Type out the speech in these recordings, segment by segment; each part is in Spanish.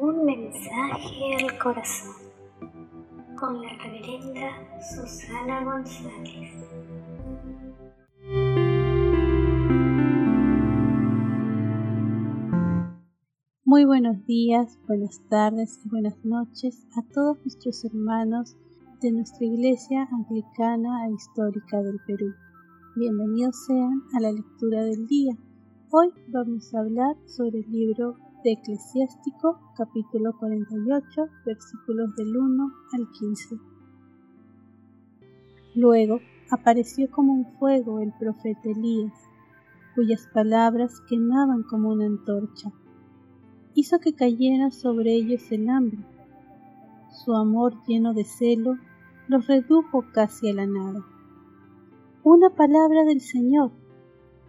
Un mensaje al corazón con la reverenda Susana González. Muy buenos días, buenas tardes y buenas noches a todos nuestros hermanos de nuestra Iglesia Anglicana e Histórica del Perú. Bienvenidos sean a la lectura del día. Hoy vamos a hablar sobre el libro de Eclesiástico, capítulo 48, versículos del 1 al 15. Luego apareció como un fuego el profeta Elías, cuyas palabras quemaban como una antorcha. Hizo que cayera sobre ellos el hambre. Su amor lleno de celo los redujo casi a la nada. Una palabra del Señor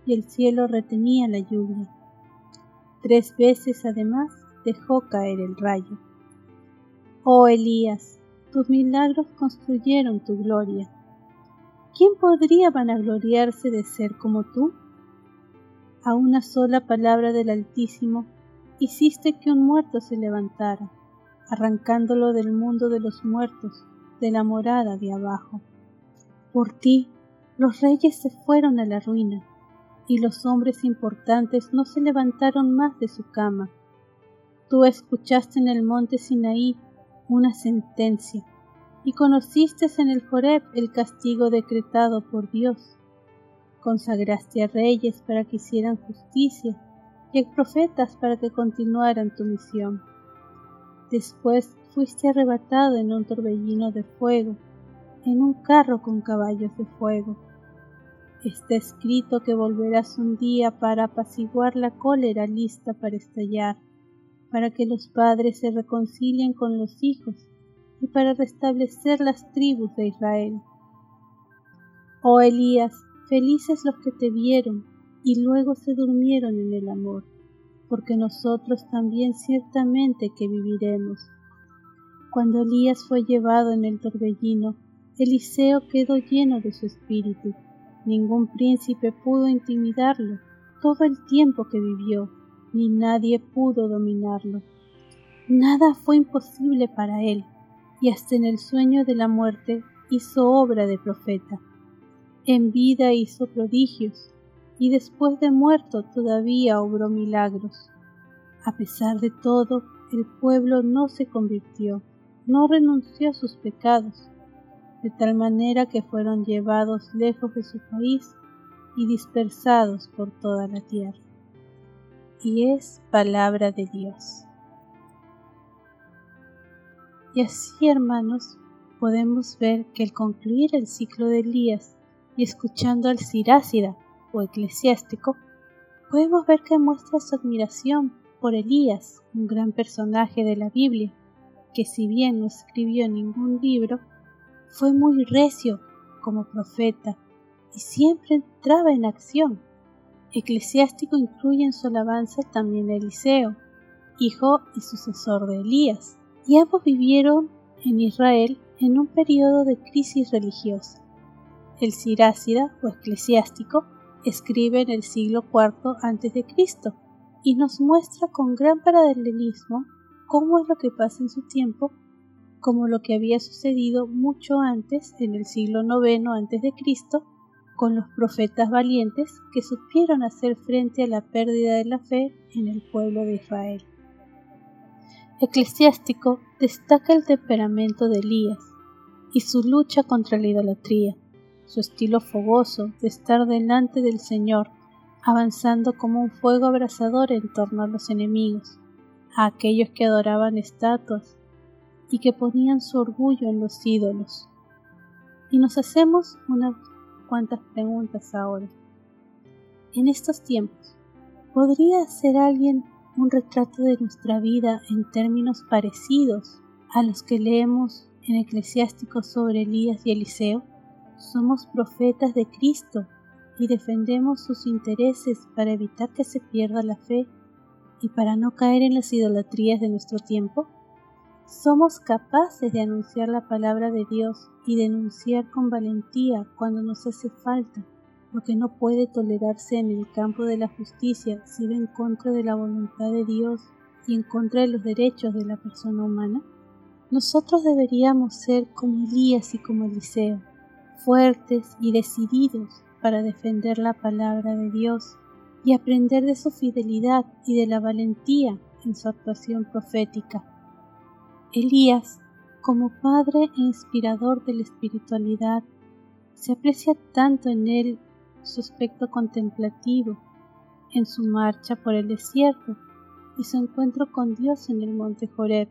y el cielo retenía la lluvia. Tres veces además dejó caer el rayo. Oh Elías, tus milagros construyeron tu gloria. ¿Quién podría vanagloriarse de ser como tú? A una sola palabra del Altísimo hiciste que un muerto se levantara, arrancándolo del mundo de los muertos de la morada de abajo. Por ti los reyes se fueron a la ruina, y los hombres importantes no se levantaron más de su cama. Tú escuchaste en el monte Sinaí una sentencia, y conociste en el Joreb el castigo decretado por Dios. Consagraste a reyes para que hicieran justicia, y a profetas para que continuaran tu misión. Después fuiste arrebatado en un torbellino de fuego, en un carro con caballos de fuego. Está escrito que volverás un día para apaciguar la cólera lista para estallar, para que los padres se reconcilien con los hijos y para restablecer las tribus de Israel. Oh Elías, felices los que te vieron y luego se durmieron en el amor, porque nosotros también ciertamente que viviremos. Cuando Elías fue llevado en el torbellino, Eliseo quedó lleno de su espíritu. Ningún príncipe pudo intimidarlo todo el tiempo que vivió, ni nadie pudo dominarlo. Nada fue imposible para él, y hasta en el sueño de la muerte hizo obra de profeta. En vida hizo prodigios, y después de muerto todavía obró milagros. A pesar de todo, el pueblo no se convirtió no renunció a sus pecados, de tal manera que fueron llevados lejos de su país y dispersados por toda la tierra. Y es palabra de Dios. Y así, hermanos, podemos ver que al concluir el ciclo de Elías y escuchando al Sirácida o eclesiástico, podemos ver que muestra su admiración por Elías, un gran personaje de la Biblia, que si bien no escribió ningún libro, fue muy recio como profeta y siempre entraba en acción. Eclesiástico incluye en su alabanza también a Eliseo, hijo y sucesor de Elías, y ambos vivieron en Israel en un periodo de crisis religiosa. El Sirácida o eclesiástico escribe en el siglo IV a.C. y nos muestra con gran paralelismo cómo es lo que pasa en su tiempo, como lo que había sucedido mucho antes, en el siglo IX a.C., con los profetas valientes que supieron hacer frente a la pérdida de la fe en el pueblo de Israel. Eclesiástico destaca el temperamento de Elías y su lucha contra la idolatría, su estilo fogoso de estar delante del Señor, avanzando como un fuego abrasador en torno a los enemigos, a aquellos que adoraban estatuas y que ponían su orgullo en los ídolos. Y nos hacemos unas cuantas preguntas ahora. En estos tiempos, ¿podría hacer alguien un retrato de nuestra vida en términos parecidos a los que leemos en Eclesiásticos sobre Elías y Eliseo? Somos profetas de Cristo y defendemos sus intereses para evitar que se pierda la fe y para no caer en las idolatrías de nuestro tiempo? ¿Somos capaces de anunciar la palabra de Dios y denunciar con valentía cuando nos hace falta lo que no puede tolerarse en el campo de la justicia si va en contra de la voluntad de Dios y en contra de los derechos de la persona humana? Nosotros deberíamos ser como Elías y como Eliseo, fuertes y decididos para defender la palabra de Dios y aprender de su fidelidad y de la valentía en su actuación profética. Elías, como padre e inspirador de la espiritualidad, se aprecia tanto en él su aspecto contemplativo, en su marcha por el desierto y su encuentro con Dios en el monte Joreb,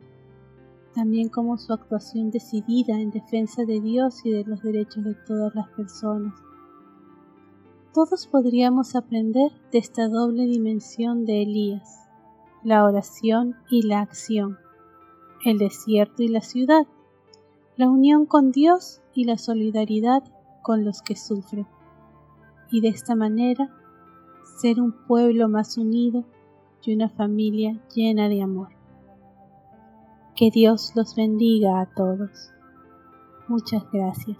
también como su actuación decidida en defensa de Dios y de los derechos de todas las personas. Todos podríamos aprender de esta doble dimensión de Elías, la oración y la acción, el desierto y la ciudad, la unión con Dios y la solidaridad con los que sufren, y de esta manera ser un pueblo más unido y una familia llena de amor. Que Dios los bendiga a todos. Muchas gracias.